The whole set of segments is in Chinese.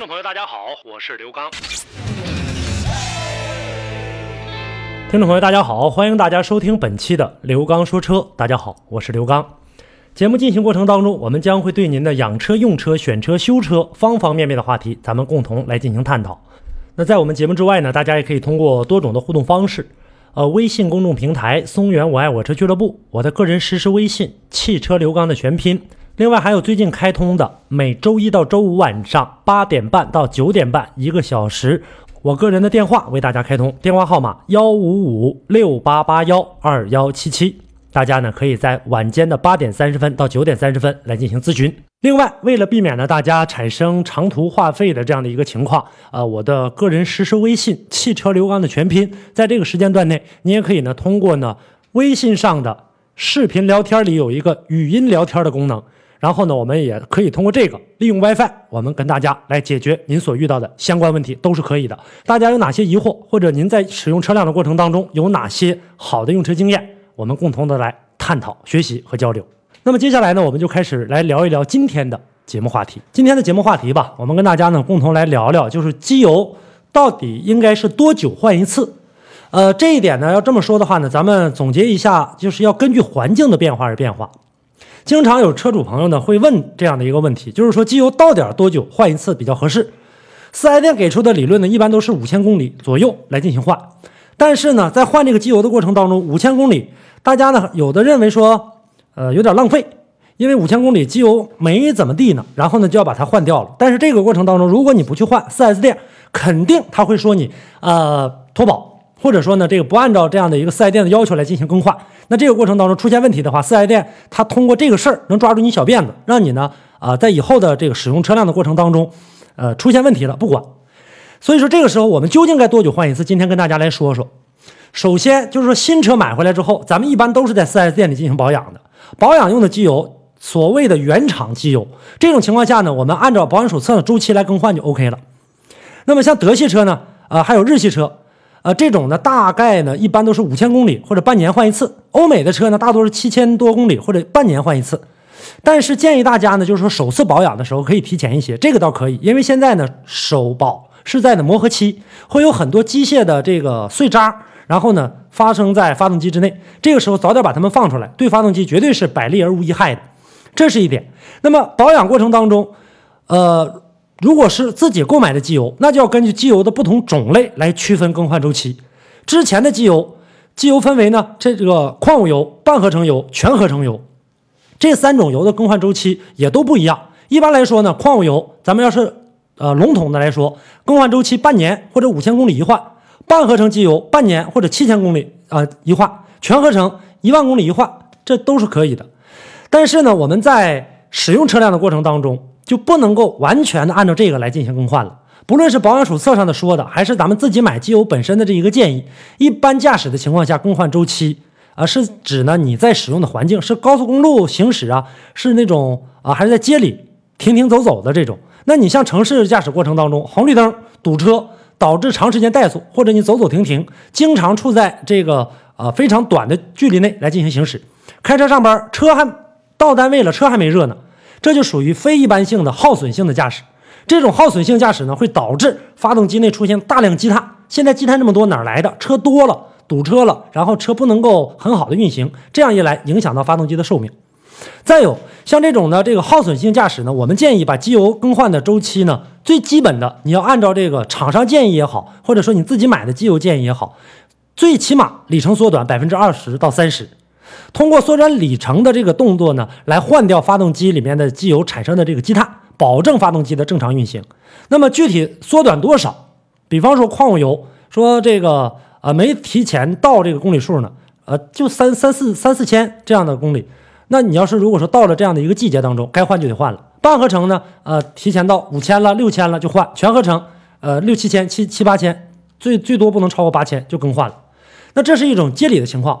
听众朋友，大家好，我是刘刚。听众朋友，大家好，欢迎大家收听本期的刘刚说车。大家好，我是刘刚。节目进行过程当中，我们将会对您的养车、用车、选车、修车方方面面的话题，咱们共同来进行探讨。那在我们节目之外呢，大家也可以通过多种的互动方式，呃，微信公众平台“松原我爱我车俱乐部”，我的个人实时微信“汽车刘刚”的全拼。另外还有最近开通的每周一到周五晚上八点半到九点半一个小时，我个人的电话为大家开通，电话号码幺五五六八八幺二幺七七。大家呢可以在晚间的八点三十分到九点三十分来进行咨询。另外，为了避免呢大家产生长途话费的这样的一个情况，呃，我的个人实时微信“汽车刘刚”的全拼，在这个时间段内，你也可以呢通过呢微信上的视频聊天里有一个语音聊天的功能，然后呢我们也可以通过这个利用 WiFi，我们跟大家来解决您所遇到的相关问题，都是可以的。大家有哪些疑惑，或者您在使用车辆的过程当中有哪些好的用车经验？我们共同的来探讨、学习和交流。那么接下来呢，我们就开始来聊一聊今天的节目话题。今天的节目话题吧，我们跟大家呢共同来聊聊，就是机油到底应该是多久换一次？呃，这一点呢，要这么说的话呢，咱们总结一下，就是要根据环境的变化而变化。经常有车主朋友呢会问这样的一个问题，就是说机油到底多久换一次比较合适？四 S 店给出的理论呢，一般都是五千公里左右来进行换。但是呢，在换这个机油的过程当中，五千公里。大家呢，有的认为说，呃，有点浪费，因为五千公里机油没怎么地呢，然后呢就要把它换掉了。但是这个过程当中，如果你不去换，4S 店肯定他会说你呃脱保，或者说呢这个不按照这样的一个 4S 店的要求来进行更换。那这个过程当中出现问题的话，4S 店他通过这个事儿能抓住你小辫子，让你呢啊在以后的这个使用车辆的过程当中，呃出现问题了不管。所以说这个时候我们究竟该多久换一次？今天跟大家来说说。首先就是说，新车买回来之后，咱们一般都是在 4S 店里进行保养的。保养用的机油，所谓的原厂机油，这种情况下呢，我们按照保养手册的周期来更换就 OK 了。那么像德系车呢，呃，还有日系车，呃，这种呢，大概呢，一般都是五千公里或者半年换一次。欧美的车呢，大多是七千多公里或者半年换一次。但是建议大家呢，就是说首次保养的时候可以提前一些，这个倒可以，因为现在呢，首保是在的磨合期，会有很多机械的这个碎渣。然后呢，发生在发动机之内，这个时候早点把它们放出来，对发动机绝对是百利而无一害的，这是一点。那么保养过程当中，呃，如果是自己购买的机油，那就要根据机油的不同种类来区分更换周期。之前的机油，机油分为呢这个矿物油、半合成油、全合成油，这三种油的更换周期也都不一样。一般来说呢，矿物油咱们要是呃笼统的来说，更换周期半年或者五千公里一换。半合成机油半年或者七千公里啊一换，全合成一万公里一换，这都是可以的。但是呢，我们在使用车辆的过程当中，就不能够完全的按照这个来进行更换了。不论是保养手册上的说的，还是咱们自己买机油本身的这一个建议，一般驾驶的情况下更换周期啊，是指呢你在使用的环境是高速公路行驶啊，是那种啊还是在街里停停走走的这种。那你像城市驾驶过程当中，红绿灯堵车。导致长时间怠速，或者你走走停停，经常处在这个呃非常短的距离内来进行行驶。开车上班，车还到单位了，车还没热呢，这就属于非一般性的耗损性的驾驶。这种耗损性驾驶呢，会导致发动机内出现大量积碳。现在积碳这么多，哪来的？车多了，堵车了，然后车不能够很好的运行，这样一来，影响到发动机的寿命。再有像这种的这个耗损性驾驶呢，我们建议把机油更换的周期呢，最基本的你要按照这个厂商建议也好，或者说你自己买的机油建议也好，最起码里程缩短百分之二十到三十，通过缩短里程的这个动作呢，来换掉发动机里面的机油产生的这个积碳，保证发动机的正常运行。那么具体缩短多少？比方说矿物油，说这个呃没提前到这个公里数呢，呃就三三四三四千这样的公里。那你要是如果说到了这样的一个季节当中，该换就得换了。半合成呢，呃，提前到五千了、六千了就换；全合成，呃六七千、七七八千，最最多不能超过八千就更换了。那这是一种接理的情况。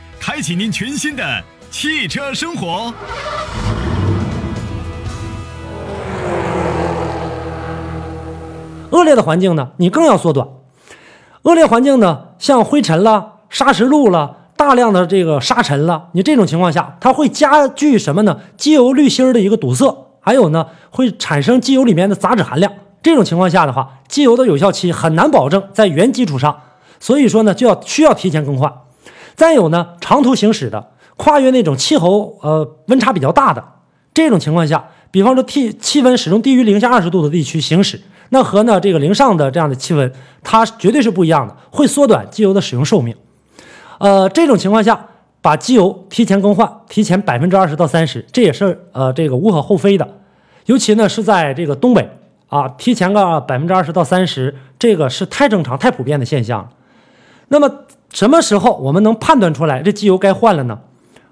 开启您全新的汽车生活。恶劣的环境呢，你更要缩短。恶劣环境呢，像灰尘了、砂石路了、大量的这个沙尘了，你这种情况下，它会加剧什么呢？机油滤芯的一个堵塞，还有呢，会产生机油里面的杂质含量。这种情况下的话，机油的有效期很难保证在原基础上，所以说呢，就要需要提前更换。再有呢，长途行驶的，跨越那种气候呃温差比较大的这种情况下，比方说气气温始终低于零下二十度的地区行驶，那和呢这个零上的这样的气温，它绝对是不一样的，会缩短机油的使用寿命。呃，这种情况下，把机油提前更换，提前百分之二十到三十，这也是呃这个无可厚非的。尤其呢是在这个东北啊，提前个百分之二十到三十，这个是太正常、太普遍的现象。那么。什么时候我们能判断出来这机油该换了呢？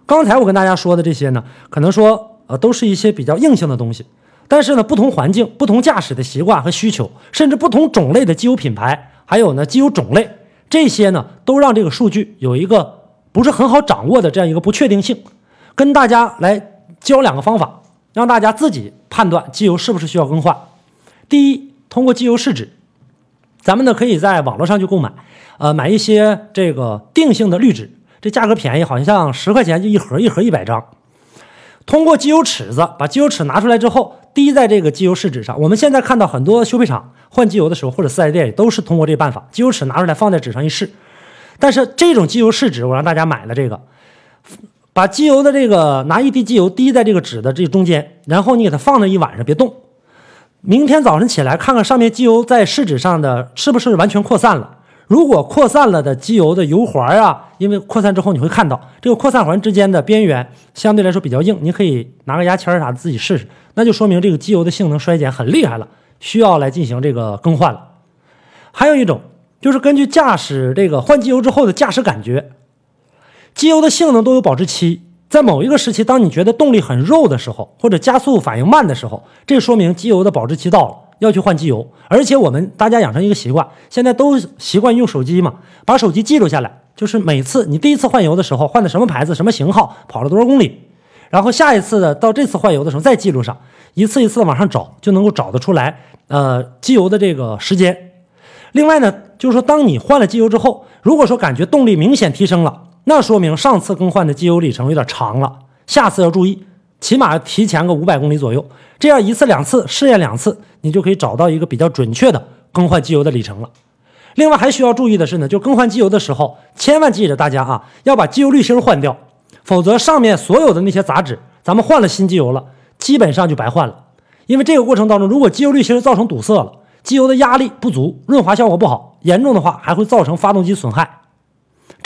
刚才我跟大家说的这些呢，可能说呃都是一些比较硬性的东西，但是呢，不同环境、不同驾驶的习惯和需求，甚至不同种类的机油品牌，还有呢机油种类，这些呢都让这个数据有一个不是很好掌握的这样一个不确定性。跟大家来教两个方法，让大家自己判断机油是不是需要更换。第一，通过机油试纸，咱们呢可以在网络上去购买。呃，买一些这个定性的滤纸，这价格便宜，好像十块钱就一盒，一盒一百张。通过机油尺子，把机油尺拿出来之后，滴在这个机油试纸上。我们现在看到很多修配厂换机油的时候，或者四 S 店也都是通过这个办法，机油尺拿出来放在纸上一试。但是这种机油试纸，我让大家买了这个，把机油的这个拿一滴机油滴在这个纸的这中间，然后你给它放那一晚上，别动。明天早晨起来看看上面机油在试纸上的是不是完全扩散了。如果扩散了的机油的油环啊，因为扩散之后你会看到这个扩散环之间的边缘相对来说比较硬，你可以拿个牙签啥的自己试试，那就说明这个机油的性能衰减很厉害了，需要来进行这个更换了。还有一种就是根据驾驶这个换机油之后的驾驶感觉，机油的性能都有保质期，在某一个时期，当你觉得动力很肉的时候，或者加速反应慢的时候，这说明机油的保质期到了。要去换机油，而且我们大家养成一个习惯，现在都习惯用手机嘛，把手机记录下来，就是每次你第一次换油的时候换的什么牌子、什么型号、跑了多少公里，然后下一次的到这次换油的时候再记录上，一次一次的往上找，就能够找得出来，呃，机油的这个时间。另外呢，就是说当你换了机油之后，如果说感觉动力明显提升了，那说明上次更换的机油里程有点长了，下次要注意。起码提前个五百公里左右，这样一次两次试验两次，你就可以找到一个比较准确的更换机油的里程了。另外还需要注意的是呢，就更换机油的时候，千万记着大家啊，要把机油滤芯换掉，否则上面所有的那些杂质，咱们换了新机油了，基本上就白换了。因为这个过程当中，如果机油滤芯造成堵塞了，机油的压力不足，润滑效果不好，严重的话还会造成发动机损害。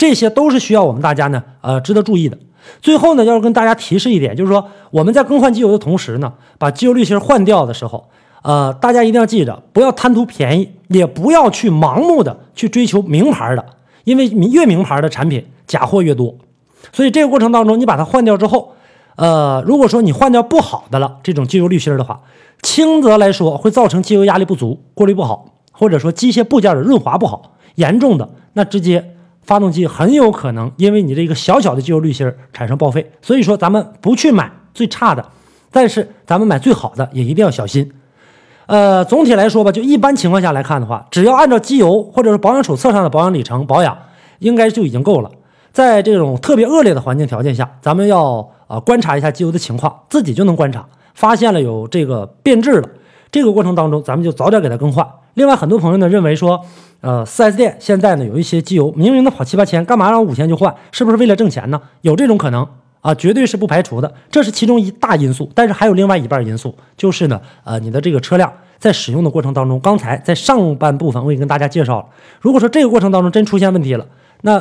这些都是需要我们大家呢，呃，值得注意的。最后呢，要跟大家提示一点，就是说我们在更换机油的同时呢，把机油滤芯换掉的时候，呃，大家一定要记着，不要贪图便宜，也不要去盲目的去追求名牌的，因为越名牌的产品假货越多。所以这个过程当中，你把它换掉之后，呃，如果说你换掉不好的了，这种机油滤芯的话，轻则来说会造成机油压力不足、过滤不好，或者说机械部件的润滑不好；严重的那直接。发动机很有可能因为你这个小小的机油滤芯产生报废，所以说咱们不去买最差的，但是咱们买最好的也一定要小心。呃，总体来说吧，就一般情况下来看的话，只要按照机油或者是保养手册上的保养里程保养，应该就已经够了。在这种特别恶劣的环境条件下，咱们要呃观察一下机油的情况，自己就能观察，发现了有这个变质了，这个过程当中咱们就早点给它更换。另外，很多朋友呢认为说。呃，4S 店现在呢有一些机油，明明的跑七八千，干嘛让五千就换？是不是为了挣钱呢？有这种可能啊，绝对是不排除的，这是其中一大因素。但是还有另外一半因素，就是呢，呃，你的这个车辆在使用的过程当中，刚才在上半部分我已经跟大家介绍了，如果说这个过程当中真出现问题了，那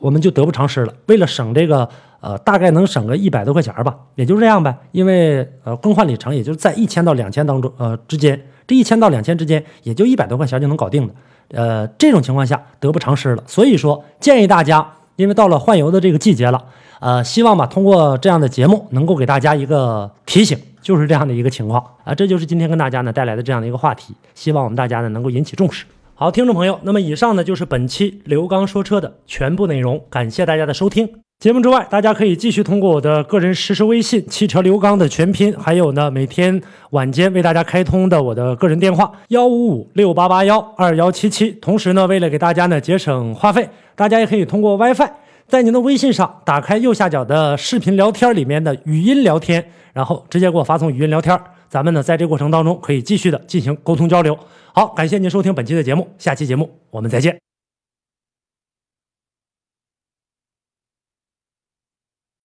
我们就得不偿失了。为了省这个，呃，大概能省个一百多块钱吧，也就这样呗。因为呃，更换里程也就是在一千到两千当中，呃之间，这一千到两千之间，也就一百多块钱就能搞定的。呃，这种情况下得不偿失了。所以说，建议大家，因为到了换油的这个季节了，呃，希望吧，通过这样的节目能够给大家一个提醒，就是这样的一个情况啊。这就是今天跟大家呢带来的这样的一个话题，希望我们大家呢能够引起重视。好，听众朋友，那么以上呢就是本期刘刚说车的全部内容，感谢大家的收听。节目之外，大家可以继续通过我的个人实时微信“汽车刘刚”的全拼，还有呢每天晚间为大家开通的我的个人电话幺五五六八八幺二幺七七。同时呢，为了给大家呢节省话费，大家也可以通过 WiFi 在您的微信上打开右下角的视频聊天里面的语音聊天，然后直接给我发送语音聊天。咱们呢在这过程当中可以继续的进行沟通交流。好，感谢您收听本期的节目，下期节目我们再见。